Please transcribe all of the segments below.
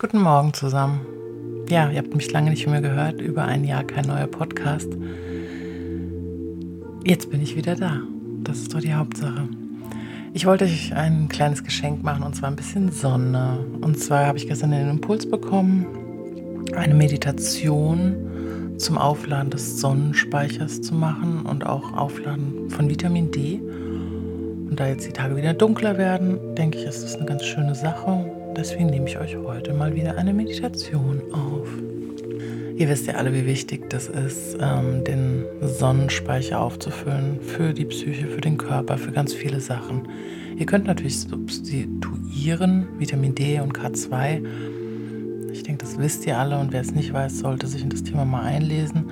Guten Morgen zusammen. Ja, ihr habt mich lange nicht mehr gehört, über ein Jahr kein neuer Podcast. Jetzt bin ich wieder da. Das ist doch die Hauptsache. Ich wollte euch ein kleines Geschenk machen und zwar ein bisschen Sonne. Und zwar habe ich gestern den Impuls bekommen, eine Meditation zum Aufladen des Sonnenspeichers zu machen und auch Aufladen von Vitamin D. Und da jetzt die Tage wieder dunkler werden, denke ich, ist das eine ganz schöne Sache deswegen nehme ich euch heute mal wieder eine Meditation auf. Ihr wisst ja alle, wie wichtig das ist, ähm, den Sonnenspeicher aufzufüllen für die Psyche, für den Körper, für ganz viele Sachen. Ihr könnt natürlich substituieren, Vitamin D und K2. Ich denke, das wisst ihr alle und wer es nicht weiß, sollte sich in das Thema mal einlesen.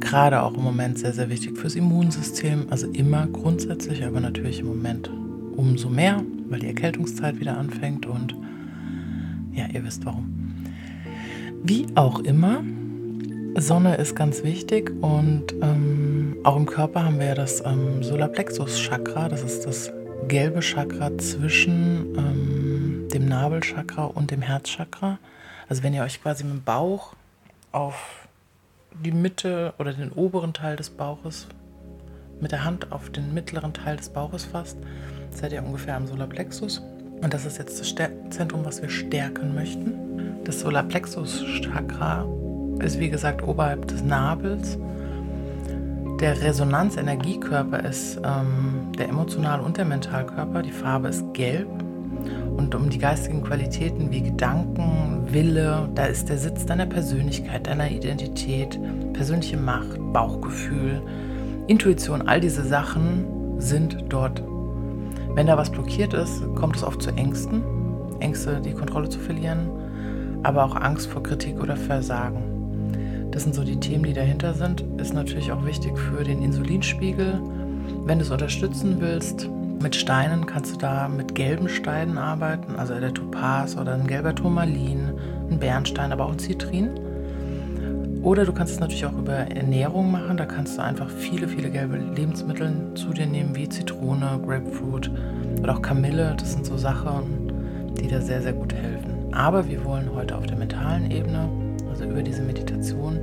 Gerade auch im Moment sehr, sehr wichtig fürs Immunsystem. Also immer grundsätzlich, aber natürlich im Moment umso mehr, weil die Erkältungszeit wieder anfängt und ja, ihr wisst warum. Wie auch immer, Sonne ist ganz wichtig und ähm, auch im Körper haben wir ja das ähm, Solarplexus-Chakra, das ist das gelbe Chakra zwischen ähm, dem Nabelchakra und dem Herzchakra. Also wenn ihr euch quasi mit dem Bauch auf die Mitte oder den oberen Teil des Bauches mit der Hand auf den mittleren Teil des Bauches fasst, seid ihr ungefähr am Solarplexus. Und das ist jetzt das Zentrum, was wir stärken möchten. Das Solarplexus-Chakra ist wie gesagt oberhalb des Nabels. Der Resonanzenergiekörper ist ähm, der Emotional- und der Mentalkörper. Die Farbe ist gelb. Und um die geistigen Qualitäten wie Gedanken, Wille, da ist der Sitz deiner Persönlichkeit, deiner Identität, persönliche Macht, Bauchgefühl, Intuition, all diese Sachen sind dort wenn da was blockiert ist, kommt es oft zu Ängsten. Ängste, die Kontrolle zu verlieren, aber auch Angst vor Kritik oder Versagen. Das sind so die Themen, die dahinter sind. Ist natürlich auch wichtig für den Insulinspiegel. Wenn du es unterstützen willst, mit Steinen kannst du da mit gelben Steinen arbeiten, also der Topaz oder ein gelber Turmalin, ein Bernstein, aber auch ein Zitrin. Oder du kannst es natürlich auch über Ernährung machen. Da kannst du einfach viele, viele gelbe Lebensmittel zu dir nehmen, wie Zitrone, Grapefruit oder auch Kamille. Das sind so Sachen, die da sehr, sehr gut helfen. Aber wir wollen heute auf der mentalen Ebene, also über diese Meditation,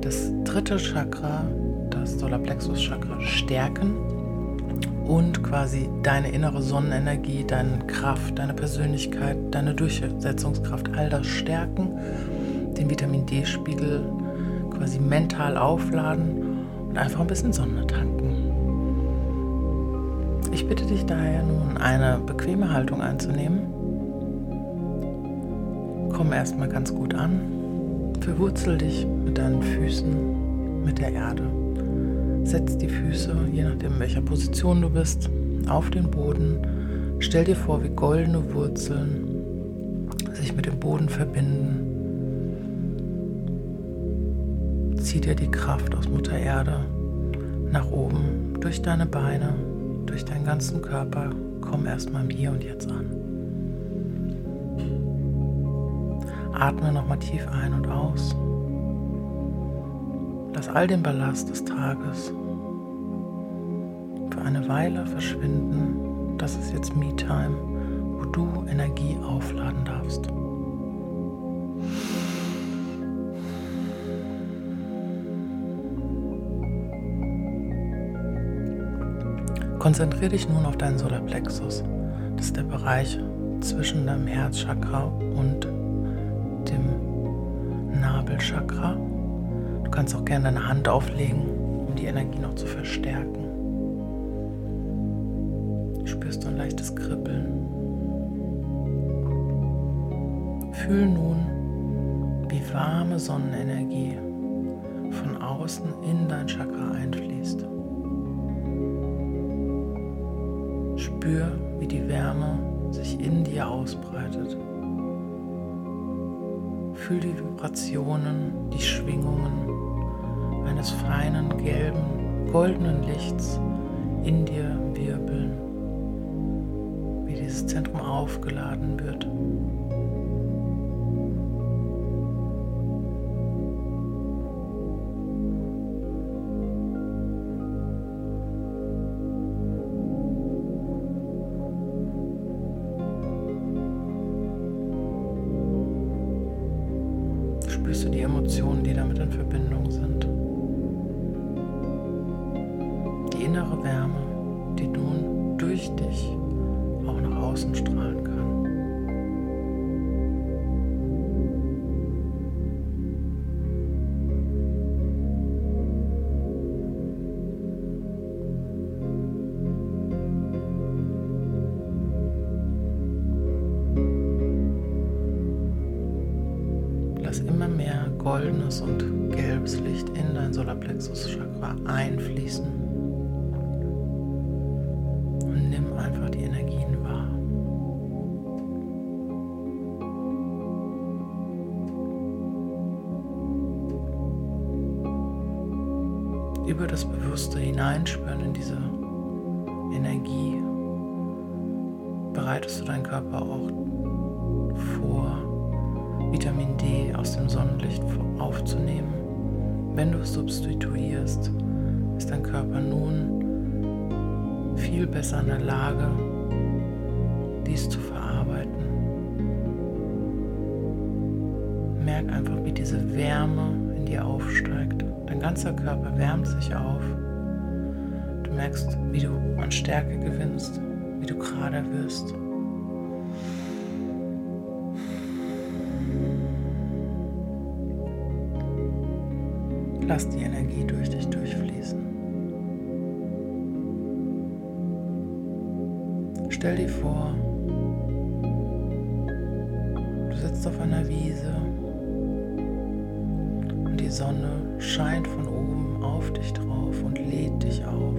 das dritte Chakra, das Solarplexus-Chakra, stärken und quasi deine innere Sonnenenergie, deine Kraft, deine Persönlichkeit, deine Durchsetzungskraft, all das stärken den Vitamin D-Spiegel quasi mental aufladen und einfach ein bisschen Sonne tanken. Ich bitte dich daher nun, eine bequeme Haltung einzunehmen. Komm erstmal ganz gut an. Verwurzel dich mit deinen Füßen mit der Erde. Setz die Füße, je nachdem in welcher Position du bist, auf den Boden. Stell dir vor, wie goldene Wurzeln sich mit dem Boden verbinden zieh dir die Kraft aus Mutter Erde nach oben, durch deine Beine, durch deinen ganzen Körper. Komm erstmal im Hier und Jetzt an. Atme nochmal tief ein und aus. Lass all den Ballast des Tages für eine Weile verschwinden. Das ist jetzt Me-Time, wo du Energie aufladen darfst. Konzentriere dich nun auf deinen Solarplexus. Das ist der Bereich zwischen deinem Herzchakra und dem Nabelchakra. Du kannst auch gerne deine Hand auflegen, um die Energie noch zu verstärken. Spürst du ein leichtes Kribbeln. Fühl nun, wie warme Sonnenenergie von außen in dein Chakra einfließt. Spür, wie die Wärme sich in dir ausbreitet. Fühl die Vibrationen, die Schwingungen eines feinen, gelben, goldenen Lichts in dir wirbeln, wie dieses Zentrum aufgeladen wird. Spürst du die Emotionen, die damit in Verbindung sind. Die innere Wärme, die nun durch dich auch nach außen strahlen kann. Goldenes und gelbes Licht in dein Solarplexus-Chakra einfließen. Und nimm einfach die Energien wahr. Über das Bewusste hineinspüren in diese Energie bereitest du deinen Körper auch vor Vitamin D aus dem Sonnenlicht aufzunehmen. Wenn du es substituierst, ist dein Körper nun viel besser in der Lage, dies zu verarbeiten. Merk einfach, wie diese Wärme in dir aufsteigt. Dein ganzer Körper wärmt sich auf. Du merkst, wie du an Stärke gewinnst, wie du gerade wirst. Lass die Energie durch dich durchfließen. Stell dir vor, du sitzt auf einer Wiese und die Sonne scheint von oben auf dich drauf und lädt dich auf.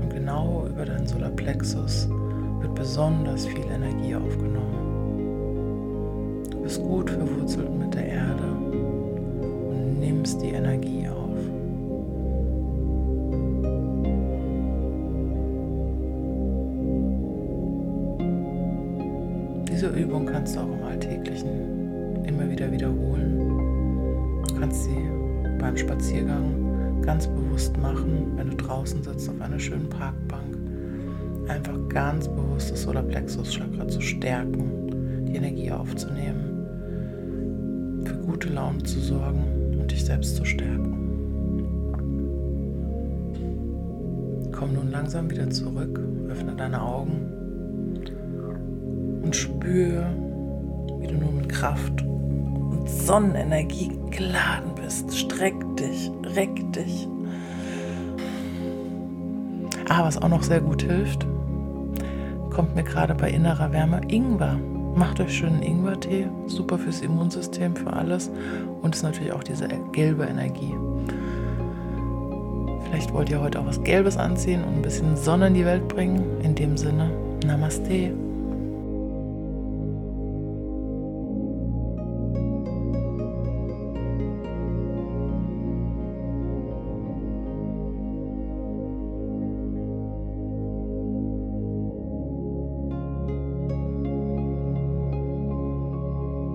Und genau über deinen Solarplexus wird besonders viel Energie aufgenommen. Du bist gut verwurzelt mit der Erde nimmst die Energie auf. Diese Übung kannst du auch im Alltäglichen immer wieder wiederholen. Du kannst sie beim Spaziergang ganz bewusst machen, wenn du draußen sitzt auf einer schönen Parkbank. Einfach ganz bewusst das Solarplexus-Chakra zu stärken, die Energie aufzunehmen, für gute Laune zu sorgen dich selbst zu stärken. Komm nun langsam wieder zurück, öffne deine Augen und spüre, wie du nun mit Kraft und Sonnenenergie geladen bist. Streck dich, reck dich. Ah, was auch noch sehr gut hilft, kommt mir gerade bei innerer Wärme Ingwer. Macht euch schönen Ingwertee, super fürs Immunsystem, für alles und ist natürlich auch diese gelbe Energie. Vielleicht wollt ihr heute auch was Gelbes anziehen und ein bisschen Sonne in die Welt bringen. In dem Sinne, Namaste.